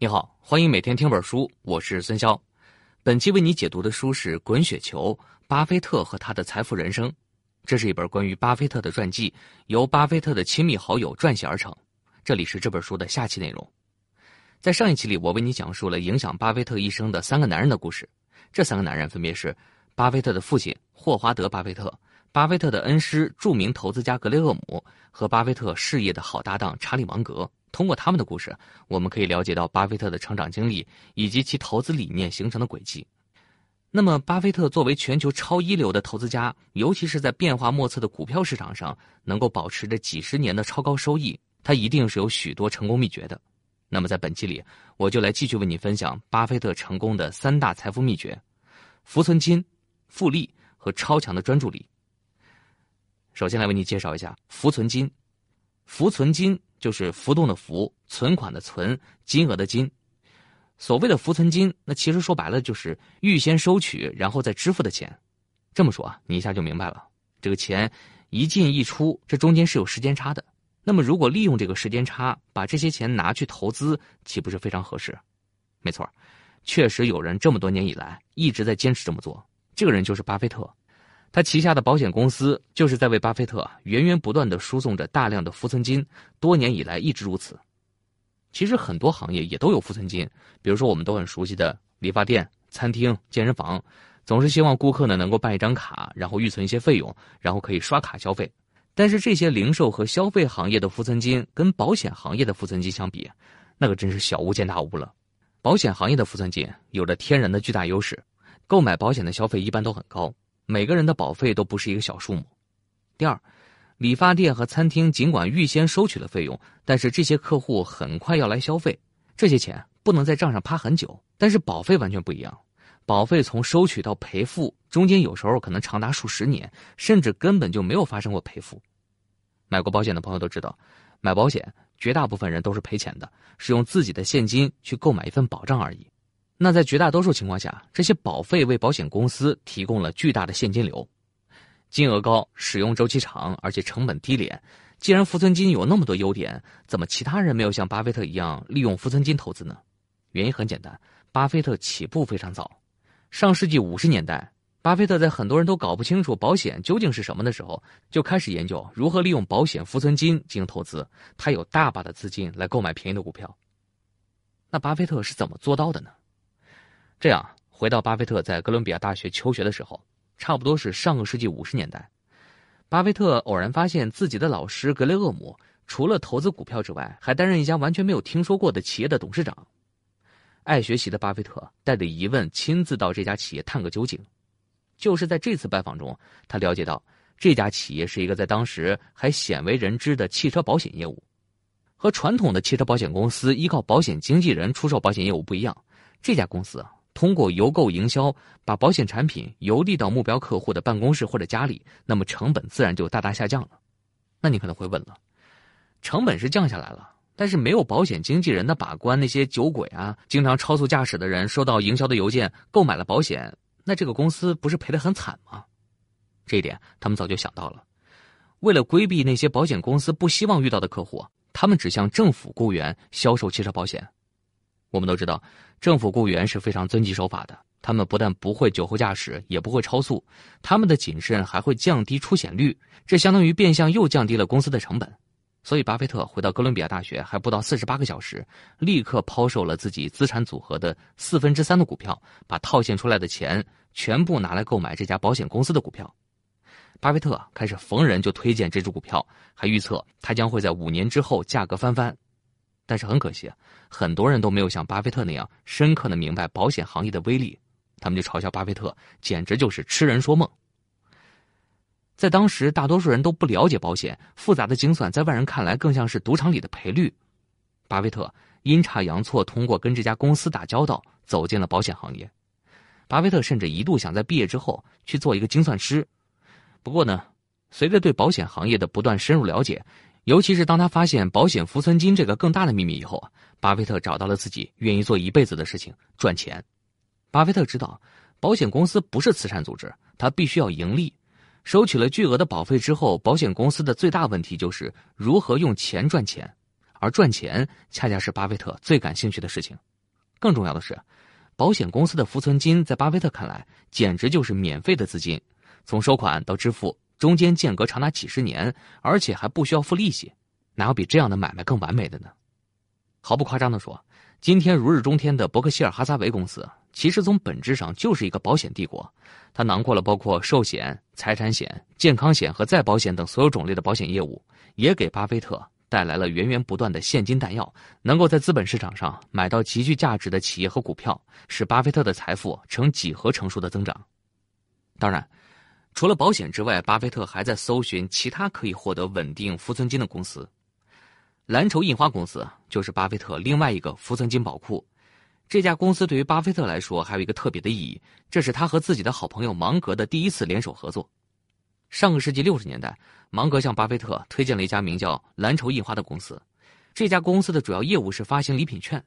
你好，欢迎每天听本书，我是孙潇。本期为你解读的书是《滚雪球：巴菲特和他的财富人生》，这是一本关于巴菲特的传记，由巴菲特的亲密好友撰写而成。这里是这本书的下期内容。在上一期里，我为你讲述了影响巴菲特一生的三个男人的故事。这三个男人分别是巴菲特的父亲霍华德·巴菲特、巴菲特的恩师著名投资家格雷厄姆和巴菲特事业的好搭档查理·芒格。通过他们的故事，我们可以了解到巴菲特的成长经历以及其投资理念形成的轨迹。那么，巴菲特作为全球超一流的投资家，尤其是在变化莫测的股票市场上，能够保持着几十年的超高收益，他一定是有许多成功秘诀的。那么，在本期里，我就来继续为你分享巴菲特成功的三大财富秘诀：浮存金、复利和超强的专注力。首先来为你介绍一下浮存金。浮存金。就是浮动的浮，存款的存，金额的金。所谓的浮存金，那其实说白了就是预先收取，然后再支付的钱。这么说啊，你一下就明白了。这个钱一进一出，这中间是有时间差的。那么如果利用这个时间差，把这些钱拿去投资，岂不是非常合适？没错，确实有人这么多年以来一直在坚持这么做。这个人就是巴菲特。他旗下的保险公司就是在为巴菲特源源不断的输送着大量的浮存金，多年以来一直如此。其实很多行业也都有浮存金，比如说我们都很熟悉的理发店、餐厅、健身房，总是希望顾客呢能够办一张卡，然后预存一些费用，然后可以刷卡消费。但是这些零售和消费行业的浮存金跟保险行业的浮存金相比，那可真是小巫见大巫了。保险行业的浮存金有着天然的巨大优势，购买保险的消费一般都很高。每个人的保费都不是一个小数目。第二，理发店和餐厅尽管预先收取了费用，但是这些客户很快要来消费，这些钱不能在账上趴很久。但是保费完全不一样，保费从收取到赔付中间有时候可能长达数十年，甚至根本就没有发生过赔付。买过保险的朋友都知道，买保险绝大部分人都是赔钱的，是用自己的现金去购买一份保障而已。那在绝大多数情况下，这些保费为保险公司提供了巨大的现金流，金额高，使用周期长，而且成本低廉。既然浮存金有那么多优点，怎么其他人没有像巴菲特一样利用浮存金投资呢？原因很简单，巴菲特起步非常早。上世纪五十年代，巴菲特在很多人都搞不清楚保险究竟是什么的时候，就开始研究如何利用保险浮存金进行投资。他有大把的资金来购买便宜的股票。那巴菲特是怎么做到的呢？这样，回到巴菲特在哥伦比亚大学求学的时候，差不多是上个世纪五十年代。巴菲特偶然发现自己的老师格雷厄姆，除了投资股票之外，还担任一家完全没有听说过的企业的董事长。爱学习的巴菲特带着疑问，亲自到这家企业探个究竟。就是在这次拜访中，他了解到这家企业是一个在当时还鲜为人知的汽车保险业务，和传统的汽车保险公司依靠保险经纪人出售保险业务不一样。这家公司啊。通过邮购营销，把保险产品邮递到目标客户的办公室或者家里，那么成本自然就大大下降了。那你可能会问了，成本是降下来了，但是没有保险经纪人的把关，那些酒鬼啊，经常超速驾驶的人收到营销的邮件购买了保险，那这个公司不是赔得很惨吗？这一点他们早就想到了。为了规避那些保险公司不希望遇到的客户，他们只向政府雇员销售汽车保险。我们都知道，政府雇员是非常遵纪守法的。他们不但不会酒后驾驶，也不会超速，他们的谨慎还会降低出险率，这相当于变相又降低了公司的成本。所以，巴菲特回到哥伦比亚大学还不到四十八个小时，立刻抛售了自己资产组合的四分之三的股票，把套现出来的钱全部拿来购买这家保险公司的股票。巴菲特开始逢人就推荐这只股票，还预测它将会在五年之后价格翻番。但是很可惜，很多人都没有像巴菲特那样深刻的明白保险行业的威力，他们就嘲笑巴菲特简直就是痴人说梦。在当时，大多数人都不了解保险，复杂的精算在外人看来更像是赌场里的赔率。巴菲特阴差阳错通过跟这家公司打交道，走进了保险行业。巴菲特甚至一度想在毕业之后去做一个精算师，不过呢，随着对保险行业的不断深入了解。尤其是当他发现保险浮存金这个更大的秘密以后啊，巴菲特找到了自己愿意做一辈子的事情——赚钱。巴菲特知道，保险公司不是慈善组织，他必须要盈利。收取了巨额的保费之后，保险公司的最大问题就是如何用钱赚钱，而赚钱恰恰是巴菲特最感兴趣的事情。更重要的是，保险公司的浮存金在巴菲特看来简直就是免费的资金，从收款到支付中间间隔长达几十年，而且还不需要付利息，哪有比这样的买卖更完美的呢？毫不夸张的说，今天如日中天的伯克希尔哈撒韦公司，其实从本质上就是一个保险帝国，它囊括了包括寿险、财产险、健康险和再保险等所有种类的保险业务，也给巴菲特。带来了源源不断的现金弹药，能够在资本市场上买到极具价值的企业和股票，使巴菲特的财富呈几何乘数的增长。当然，除了保险之外，巴菲特还在搜寻其他可以获得稳定浮存金的公司。蓝筹印花公司就是巴菲特另外一个浮存金宝库。这家公司对于巴菲特来说还有一个特别的意义，这是他和自己的好朋友芒格的第一次联手合作。上个世纪六十年代。芒格向巴菲特推荐了一家名叫蓝筹印花的公司，这家公司的主要业务是发行礼品券。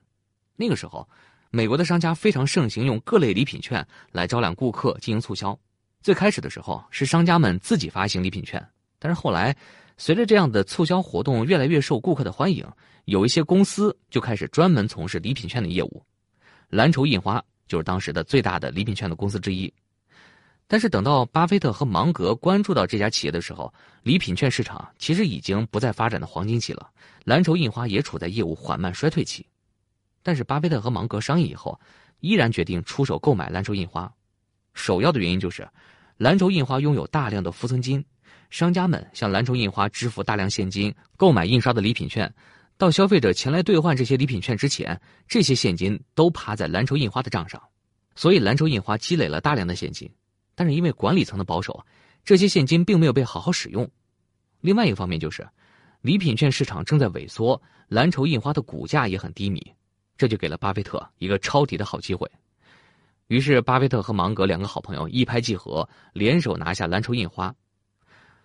那个时候，美国的商家非常盛行用各类礼品券来招揽顾客进行促销。最开始的时候是商家们自己发行礼品券，但是后来随着这样的促销活动越来越受顾客的欢迎，有一些公司就开始专门从事礼品券的业务。蓝筹印花就是当时的最大的礼品券的公司之一。但是等到巴菲特和芒格关注到这家企业的时候，礼品券市场其实已经不再发展的黄金期了，蓝筹印花也处在业务缓慢衰退期。但是巴菲特和芒格商议以后，依然决定出手购买蓝筹印花。首要的原因就是，蓝筹印花拥有大量的浮存金，商家们向蓝筹印花支付大量现金购买印刷的礼品券，到消费者前来兑换这些礼品券之前，这些现金都趴在蓝筹印花的账上，所以蓝筹印花积累了大量的现金。但是因为管理层的保守，这些现金并没有被好好使用。另外一个方面就是，礼品券市场正在萎缩，蓝筹印花的股价也很低迷，这就给了巴菲特一个抄底的好机会。于是，巴菲特和芒格两个好朋友一拍即合，联手拿下蓝筹印花。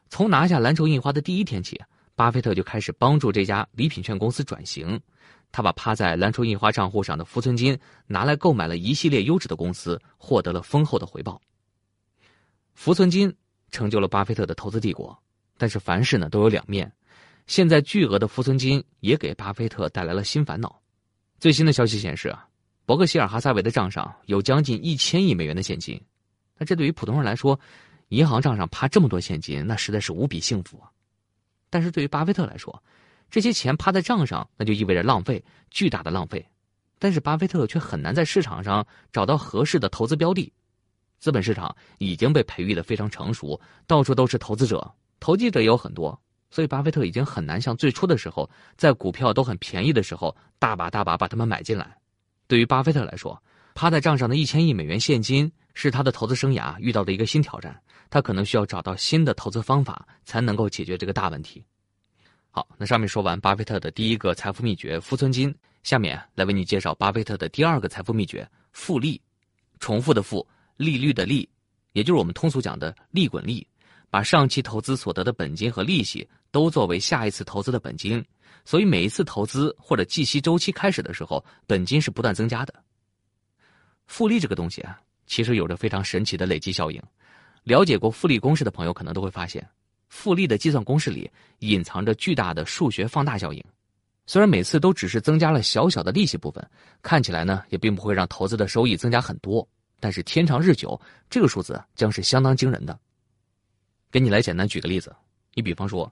从拿下蓝筹印花的第一天起，巴菲特就开始帮助这家礼品券公司转型。他把趴在蓝筹印花账户上的浮存金拿来购买了一系列优质的公司，获得了丰厚的回报。浮存金成就了巴菲特的投资帝国，但是凡事呢都有两面。现在巨额的浮存金也给巴菲特带来了新烦恼。最新的消息显示啊，伯克希尔哈撒韦的账上有将近一千亿美元的现金。那这对于普通人来说，银行账上趴这么多现金，那实在是无比幸福啊。但是对于巴菲特来说，这些钱趴在账上，那就意味着浪费，巨大的浪费。但是巴菲特却很难在市场上找到合适的投资标的。资本市场已经被培育的非常成熟，到处都是投资者，投机者也有很多，所以巴菲特已经很难像最初的时候，在股票都很便宜的时候，大把大把把他们买进来。对于巴菲特来说，趴在账上的一千亿美元现金是他的投资生涯遇到的一个新挑战，他可能需要找到新的投资方法，才能够解决这个大问题。好，那上面说完巴菲特的第一个财富秘诀——富存金，下面来为你介绍巴菲特的第二个财富秘诀——复利，重复的复。利率的利，也就是我们通俗讲的利滚利，把上期投资所得的本金和利息都作为下一次投资的本金，所以每一次投资或者计息周期开始的时候，本金是不断增加的。复利这个东西啊，其实有着非常神奇的累积效应。了解过复利公式的朋友可能都会发现，复利的计算公式里隐藏着巨大的数学放大效应。虽然每次都只是增加了小小的利息部分，看起来呢也并不会让投资的收益增加很多。但是天长日久，这个数字将是相当惊人的。给你来简单举个例子，你比方说，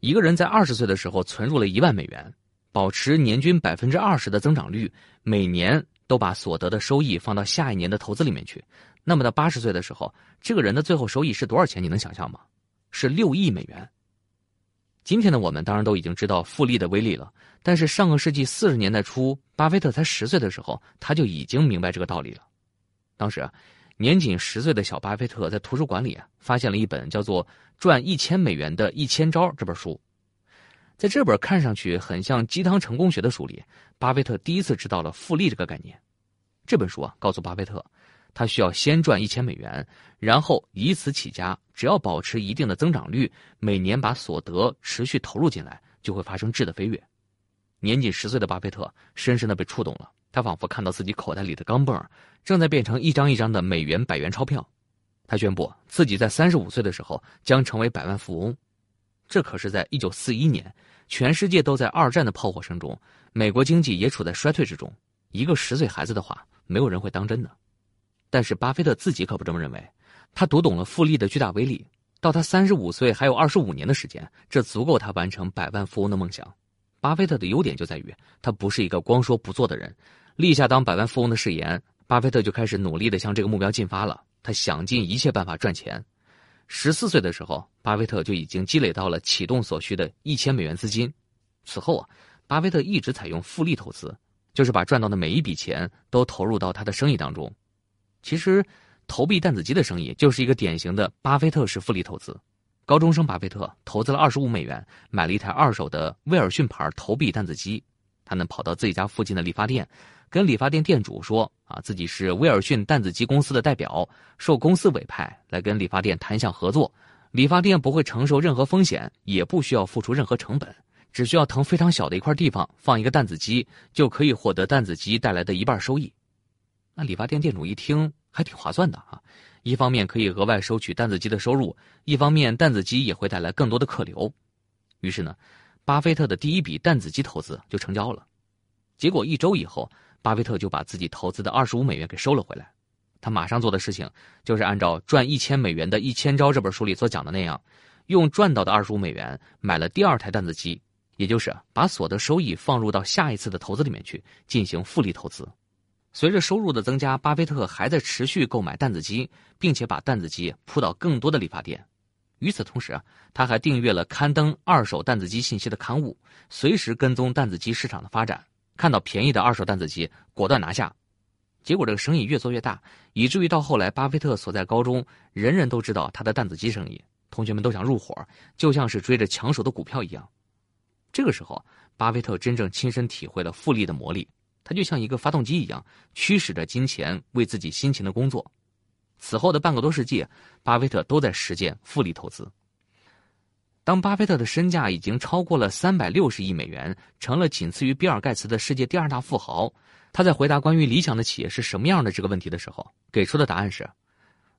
一个人在二十岁的时候存入了一万美元，保持年均百分之二十的增长率，每年都把所得的收益放到下一年的投资里面去，那么到八十岁的时候，这个人的最后收益是多少钱？你能想象吗？是六亿美元。今天的我们当然都已经知道复利的威力了，但是上个世纪四十年代初，巴菲特才十岁的时候，他就已经明白这个道理了。当时，年仅十岁的小巴菲特在图书馆里啊发现了一本叫做《赚一千美元的一千招》这本书。在这本看上去很像鸡汤成功学的书里，巴菲特第一次知道了复利这个概念。这本书啊，告诉巴菲特，他需要先赚一千美元，然后以此起家，只要保持一定的增长率，每年把所得持续投入进来，就会发生质的飞跃。年仅十岁的巴菲特深深的被触动了。他仿佛看到自己口袋里的钢镚正在变成一张一张的美元百元钞票，他宣布自己在三十五岁的时候将成为百万富翁。这可是在一九四一年，全世界都在二战的炮火声中，美国经济也处在衰退之中。一个十岁孩子的话，没有人会当真的。但是巴菲特自己可不这么认为，他读懂了复利的巨大威力。到他三十五岁还有二十五年的时间，这足够他完成百万富翁的梦想。巴菲特的优点就在于，他不是一个光说不做的人。立下当百万富翁的誓言，巴菲特就开始努力的向这个目标进发了。他想尽一切办法赚钱。十四岁的时候，巴菲特就已经积累到了启动所需的一千美元资金。此后啊，巴菲特一直采用复利投资，就是把赚到的每一笔钱都投入到他的生意当中。其实。投币弹子机的生意就是一个典型的巴菲特式复利投资。高中生巴菲特投资了二十五美元，买了一台二手的威尔逊牌投币弹子机。他能跑到自己家附近的理发店，跟理发店店主说：“啊，自己是威尔逊弹子机公司的代表，受公司委派来跟理发店谈项合作。理发店不会承受任何风险，也不需要付出任何成本，只需要腾非常小的一块地方放一个弹子机，就可以获得弹子机带来的一半收益。”那理发店店主一听。还挺划算的啊！一方面可以额外收取弹子机的收入，一方面弹子机也会带来更多的客流。于是呢，巴菲特的第一笔弹子机投资就成交了。结果一周以后，巴菲特就把自己投资的二十五美元给收了回来。他马上做的事情就是按照《赚一千美元的一千招》这本书里所讲的那样，用赚到的二十五美元买了第二台弹子机，也就是把所得收益放入到下一次的投资里面去进行复利投资。随着收入的增加，巴菲特还在持续购买弹子机，并且把弹子机铺到更多的理发店。与此同时，他还订阅了刊登二手弹子机信息的刊物，随时跟踪弹子机市场的发展。看到便宜的二手弹子机，果断拿下。结果这个生意越做越大，以至于到后来，巴菲特所在高中人人都知道他的弹子机生意，同学们都想入伙，就像是追着抢手的股票一样。这个时候，巴菲特真正亲身体会了复利的魔力。他就像一个发动机一样，驱使着金钱为自己辛勤的工作。此后的半个多世纪，巴菲特都在实践复利投资。当巴菲特的身价已经超过了三百六十亿美元，成了仅次于比尔盖茨的世界第二大富豪，他在回答关于理想的企业是什么样的这个问题的时候，给出的答案是：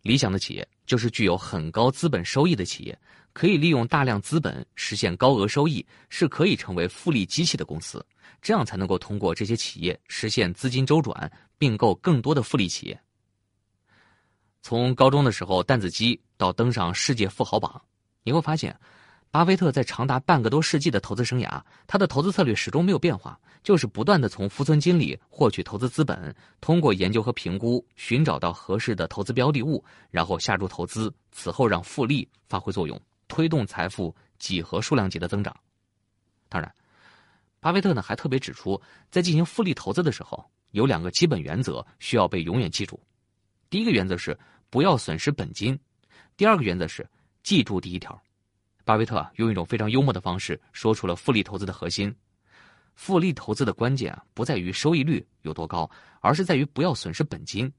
理想的企业就是具有很高资本收益的企业，可以利用大量资本实现高额收益，是可以成为复利机器的公司。这样才能够通过这些企业实现资金周转，并购更多的复利企业。从高中的时候弹子机到登上世界富豪榜，你会发现，巴菲特在长达半个多世纪的投资生涯，他的投资策略始终没有变化，就是不断的从富存金里获取投资资本，通过研究和评估寻找到合适的投资标的物，然后下注投资，此后让复利发挥作用，推动财富几何数量级的增长。当然。巴菲特呢还特别指出，在进行复利投资的时候，有两个基本原则需要被永远记住。第一个原则是不要损失本金，第二个原则是记住第一条。巴菲特用一种非常幽默的方式说出了复利投资的核心：复利投资的关键啊，不在于收益率有多高，而是在于不要损失本金。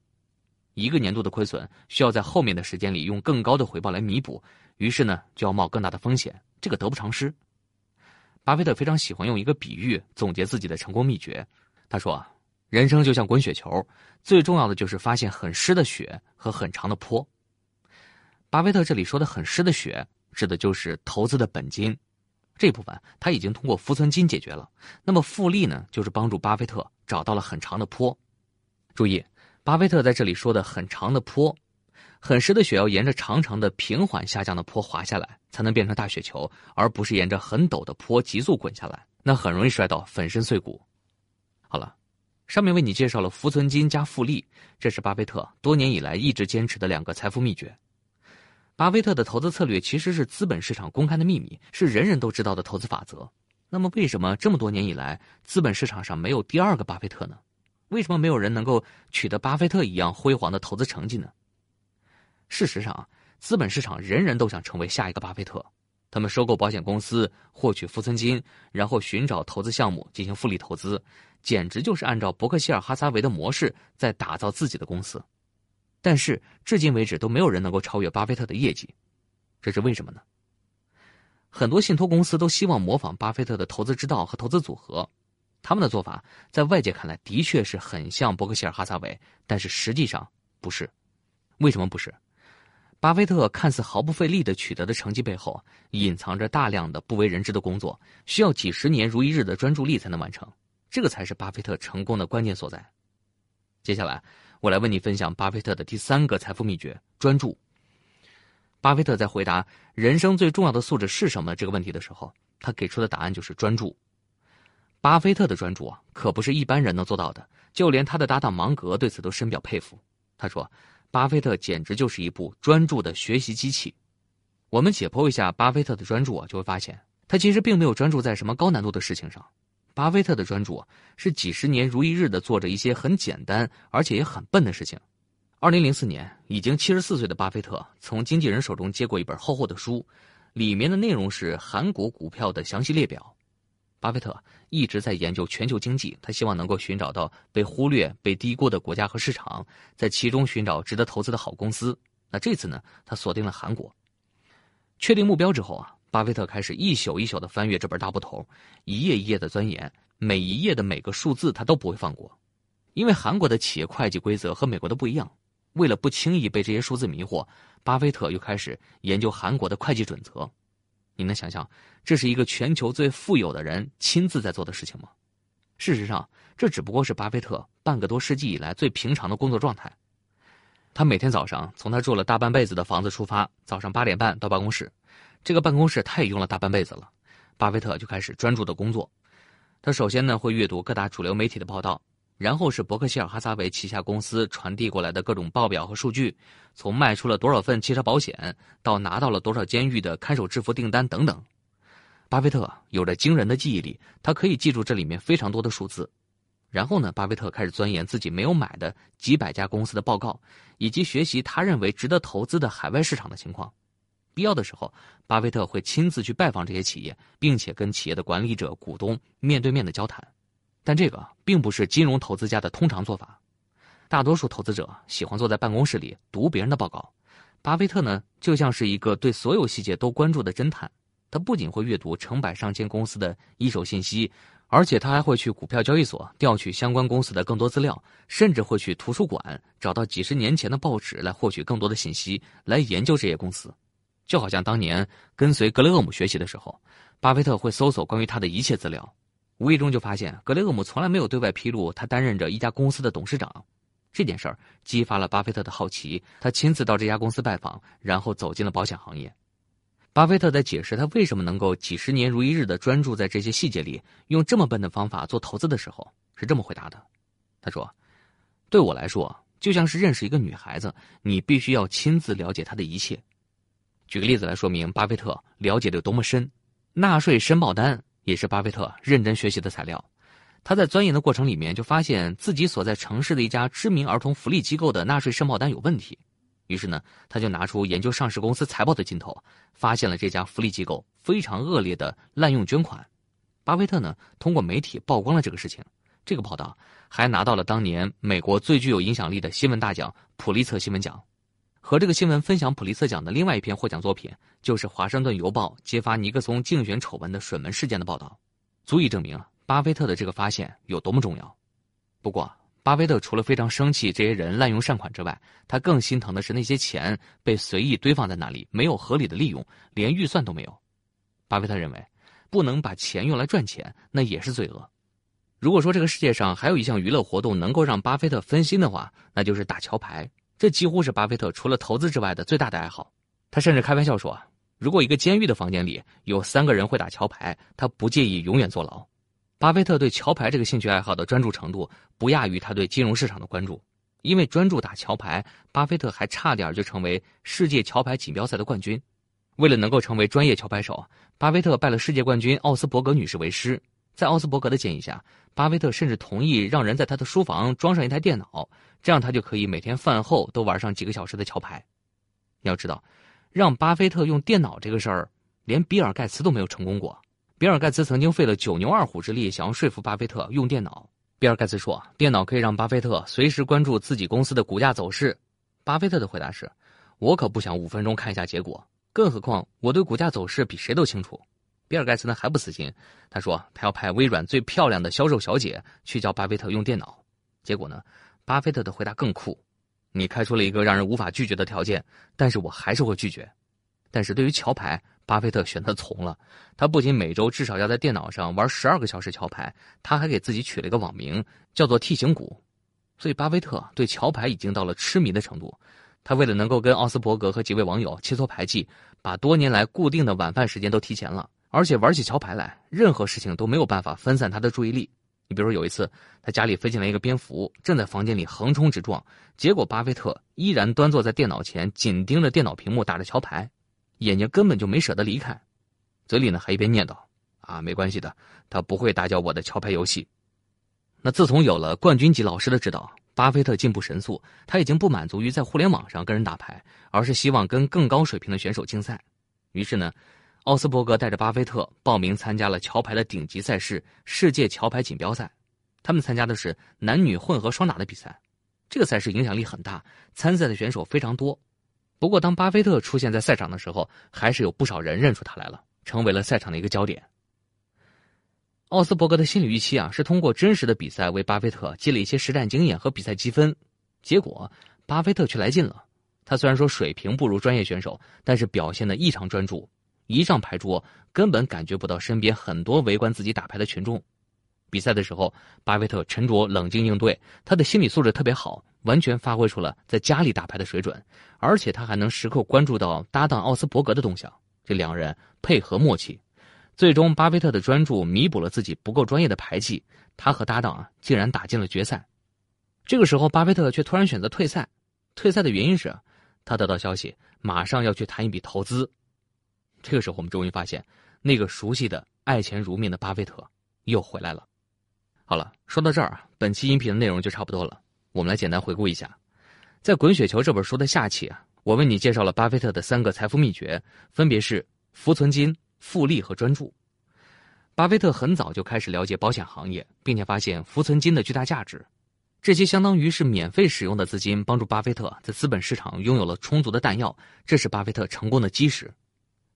一个年度的亏损需要在后面的时间里用更高的回报来弥补，于是呢就要冒更大的风险，这个得不偿失。巴菲特非常喜欢用一个比喻总结自己的成功秘诀。他说：“啊人生就像滚雪球，最重要的就是发现很湿的雪和很长的坡。”巴菲特这里说的“很湿的雪”指的就是投资的本金，这部分他已经通过浮存金解决了。那么复利呢，就是帮助巴菲特找到了很长的坡。注意，巴菲特在这里说的“很长的坡”。很深的雪要沿着长长的平缓下降的坡滑下来，才能变成大雪球，而不是沿着很陡的坡急速滚下来，那很容易摔倒，粉身碎骨。好了，上面为你介绍了浮存金加复利，这是巴菲特多年以来一直坚持的两个财富秘诀。巴菲特的投资策略其实是资本市场公开的秘密，是人人都知道的投资法则。那么，为什么这么多年以来，资本市场上没有第二个巴菲特呢？为什么没有人能够取得巴菲特一样辉煌的投资成绩呢？事实上，资本市场人人都想成为下一个巴菲特。他们收购保险公司，获取浮存金，然后寻找投资项目进行复利投资，简直就是按照伯克希尔哈撒韦的模式在打造自己的公司。但是，至今为止都没有人能够超越巴菲特的业绩，这是为什么呢？很多信托公司都希望模仿巴菲特的投资之道和投资组合，他们的做法在外界看来的确是很像伯克希尔哈撒韦，但是实际上不是。为什么不是？巴菲特看似毫不费力的取得的成绩背后，隐藏着大量的不为人知的工作，需要几十年如一日的专注力才能完成。这个才是巴菲特成功的关键所在。接下来，我来为你分享巴菲特的第三个财富秘诀：专注。巴菲特在回答“人生最重要的素质是什么”这个问题的时候，他给出的答案就是专注。巴菲特的专注啊，可不是一般人能做到的，就连他的搭档芒格对此都深表佩服。他说。巴菲特简直就是一部专注的学习机器。我们解剖一下巴菲特的专注啊，就会发现他其实并没有专注在什么高难度的事情上。巴菲特的专注是几十年如一日的做着一些很简单而且也很笨的事情。二零零四年，已经七十四岁的巴菲特从经纪人手中接过一本厚厚的书，里面的内容是韩国股票的详细列表。巴菲特一直在研究全球经济，他希望能够寻找到被忽略、被低估的国家和市场，在其中寻找值得投资的好公司。那这次呢，他锁定了韩国。确定目标之后啊，巴菲特开始一宿一宿的翻阅这本大部头，一页一页的钻研，每一页的每个数字他都不会放过，因为韩国的企业会计规则和美国的不一样。为了不轻易被这些数字迷惑，巴菲特又开始研究韩国的会计准则。你能想象这是一个全球最富有的人亲自在做的事情吗？事实上，这只不过是巴菲特半个多世纪以来最平常的工作状态。他每天早上从他住了大半辈子的房子出发，早上八点半到办公室。这个办公室他也用了大半辈子了。巴菲特就开始专注的工作。他首先呢会阅读各大主流媒体的报道。然后是伯克希尔哈撒韦旗下公司传递过来的各种报表和数据，从卖出了多少份汽车保险到拿到了多少监狱的看守制服订单等等。巴菲特有着惊人的记忆力，他可以记住这里面非常多的数字。然后呢，巴菲特开始钻研自己没有买的几百家公司的报告，以及学习他认为值得投资的海外市场的情况。必要的时候，巴菲特会亲自去拜访这些企业，并且跟企业的管理者、股东面对面的交谈。但这个并不是金融投资家的通常做法，大多数投资者喜欢坐在办公室里读别人的报告。巴菲特呢，就像是一个对所有细节都关注的侦探，他不仅会阅读成百上千公司的一手信息，而且他还会去股票交易所调取相关公司的更多资料，甚至会去图书馆找到几十年前的报纸来获取更多的信息，来研究这些公司。就好像当年跟随格雷厄姆学习的时候，巴菲特会搜索关于他的一切资料。无意中就发现，格雷厄姆从来没有对外披露他担任着一家公司的董事长。这件事儿激发了巴菲特的好奇，他亲自到这家公司拜访，然后走进了保险行业。巴菲特在解释他为什么能够几十年如一日的专注在这些细节里，用这么笨的方法做投资的时候，是这么回答的：“他说，对我来说，就像是认识一个女孩子，你必须要亲自了解她的一切。举个例子来说明巴菲特了解的有多么深，纳税申报单。”也是巴菲特认真学习的材料。他在钻研的过程里面，就发现自己所在城市的一家知名儿童福利机构的纳税申报单有问题。于是呢，他就拿出研究上市公司财报的劲头，发现了这家福利机构非常恶劣的滥用捐款。巴菲特呢，通过媒体曝光了这个事情。这个报道还拿到了当年美国最具有影响力的新闻大奖——普利策新闻奖。和这个新闻分享普利策奖的另外一篇获奖作品，就是《华盛顿邮报》揭发尼克松竞选丑闻的水门事件的报道，足以证明巴菲特的这个发现有多么重要。不过，巴菲特除了非常生气这些人滥用善款之外，他更心疼的是那些钱被随意堆放在那里，没有合理的利用，连预算都没有。巴菲特认为，不能把钱用来赚钱，那也是罪恶。如果说这个世界上还有一项娱乐活动能够让巴菲特分心的话，那就是打桥牌。这几乎是巴菲特除了投资之外的最大的爱好。他甚至开玩笑说：“如果一个监狱的房间里有三个人会打桥牌，他不介意永远坐牢。”巴菲特对桥牌这个兴趣爱好的专注程度不亚于他对金融市场的关注。因为专注打桥牌，巴菲特还差点就成为世界桥牌锦标赛的冠军。为了能够成为专业桥牌手，巴菲特拜了世界冠军奥斯伯格女士为师。在奥斯伯格的建议下，巴菲特甚至同意让人在他的书房装上一台电脑，这样他就可以每天饭后都玩上几个小时的桥牌。你要知道，让巴菲特用电脑这个事儿，连比尔盖茨都没有成功过。比尔盖茨曾经费了九牛二虎之力，想要说服巴菲特用电脑。比尔盖茨说，电脑可以让巴菲特随时关注自己公司的股价走势。巴菲特的回答是：“我可不想五分钟看一下结果，更何况我对股价走势比谁都清楚。”比尔盖茨呢还不死心，他说他要派微软最漂亮的销售小姐去教巴菲特用电脑。结果呢，巴菲特的回答更酷：“你开出了一个让人无法拒绝的条件，但是我还是会拒绝。但是对于桥牌，巴菲特选择从了。他不仅每周至少要在电脑上玩十二个小时桥牌，他还给自己取了一个网名，叫做 T 型股。所以巴菲特对桥牌已经到了痴迷的程度。他为了能够跟奥斯伯格和几位网友切磋牌技，把多年来固定的晚饭时间都提前了。而且玩起桥牌来，任何事情都没有办法分散他的注意力。你比如有一次，他家里飞进来一个蝙蝠，正在房间里横冲直撞，结果巴菲特依然端坐在电脑前，紧盯着电脑屏幕打着桥牌，眼睛根本就没舍得离开，嘴里呢还一边念叨：“啊，没关系的，他不会打搅我的桥牌游戏。”那自从有了冠军级老师的指导，巴菲特进步神速。他已经不满足于在互联网上跟人打牌，而是希望跟更高水平的选手竞赛。于是呢。奥斯伯格带着巴菲特报名参加了桥牌的顶级赛事——世界桥牌锦标赛。他们参加的是男女混合双打的比赛。这个赛事影响力很大，参赛的选手非常多。不过，当巴菲特出现在赛场的时候，还是有不少人认出他来了，成为了赛场的一个焦点。奥斯伯格的心理预期啊，是通过真实的比赛为巴菲特积累一些实战经验和比赛积分。结果，巴菲特却来劲了。他虽然说水平不如专业选手，但是表现的异常专注。一上牌桌，根本感觉不到身边很多围观自己打牌的群众。比赛的时候，巴菲特沉着冷静应对，他的心理素质特别好，完全发挥出了在家里打牌的水准。而且他还能时刻关注到搭档奥斯伯格的动向，这两人配合默契。最终，巴菲特的专注弥补了自己不够专业的牌技，他和搭档啊竟然打进了决赛。这个时候，巴菲特却突然选择退赛。退赛的原因是，他得到消息，马上要去谈一笔投资。这个时候，我们终于发现，那个熟悉的爱钱如命的巴菲特又回来了。好了，说到这儿啊，本期音频的内容就差不多了。我们来简单回顾一下，在《滚雪球》这本书的下期啊，我为你介绍了巴菲特的三个财富秘诀，分别是浮存金、复利和专注。巴菲特很早就开始了解保险行业，并且发现浮存金的巨大价值。这些相当于是免费使用的资金，帮助巴菲特在资本市场拥有了充足的弹药，这是巴菲特成功的基石。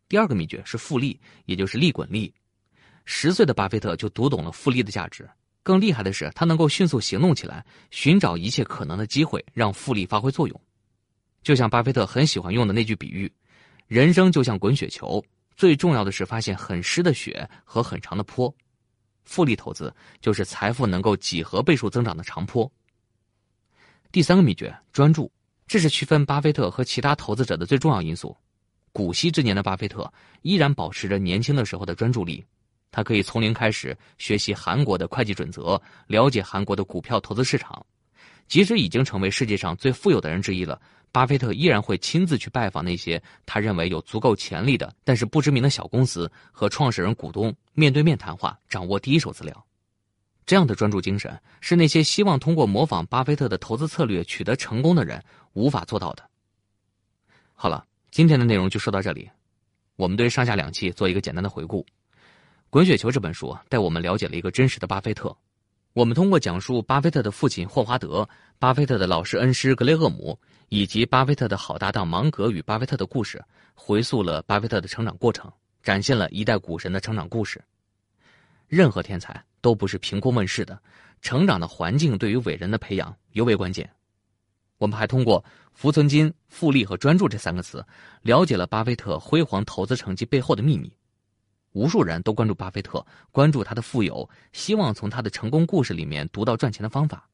第二个秘诀是复利，也就是利滚利。十岁的巴菲特就读懂了复利的价值。更厉害的是，他能够迅速行动起来，寻找一切可能的机会，让复利发挥作用。就像巴菲特很喜欢用的那句比喻：“人生就像滚雪球，最重要的是发现很湿的雪和很长的坡。”复利投资就是财富能够几何倍数增长的长坡。第三个秘诀：专注，这是区分巴菲特和其他投资者的最重要因素。古稀之年的巴菲特依然保持着年轻的时候的专注力，他可以从零开始学习韩国的会计准则，了解韩国的股票投资市场。即使已经成为世界上最富有的人之一了，巴菲特依然会亲自去拜访那些他认为有足够潜力的但是不知名的小公司和创始人股东，面对面谈话，掌握第一手资料。这样的专注精神是那些希望通过模仿巴菲特的投资策略取得成功的人无法做到的。好了。今天的内容就说到这里，我们对上下两期做一个简单的回顾。《滚雪球》这本书带我们了解了一个真实的巴菲特。我们通过讲述巴菲特的父亲霍华德、巴菲特的老师恩师格雷厄姆以及巴菲特的好搭档芒格与巴菲特的故事，回溯了巴菲特的成长过程，展现了一代股神的成长故事。任何天才都不是凭空问世的，成长的环境对于伟人的培养尤为关键。我们还通过“浮存金”“复利”和“专注”这三个词，了解了巴菲特辉煌投资成绩背后的秘密。无数人都关注巴菲特，关注他的富有，希望从他的成功故事里面读到赚钱的方法。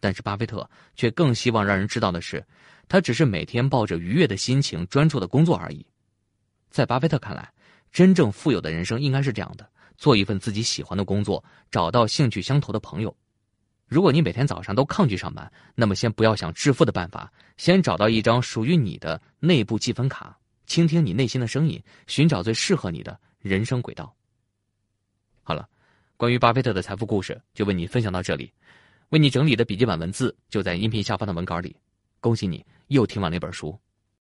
但是巴菲特却更希望让人知道的是，他只是每天抱着愉悦的心情专注的工作而已。在巴菲特看来，真正富有的人生应该是这样的：做一份自己喜欢的工作，找到兴趣相投的朋友。如果你每天早上都抗拒上班，那么先不要想致富的办法，先找到一张属于你的内部积分卡，倾听你内心的声音，寻找最适合你的人生轨道。好了，关于巴菲特的财富故事就为你分享到这里，为你整理的笔记本文字就在音频下方的文稿里。恭喜你又听完了一本书。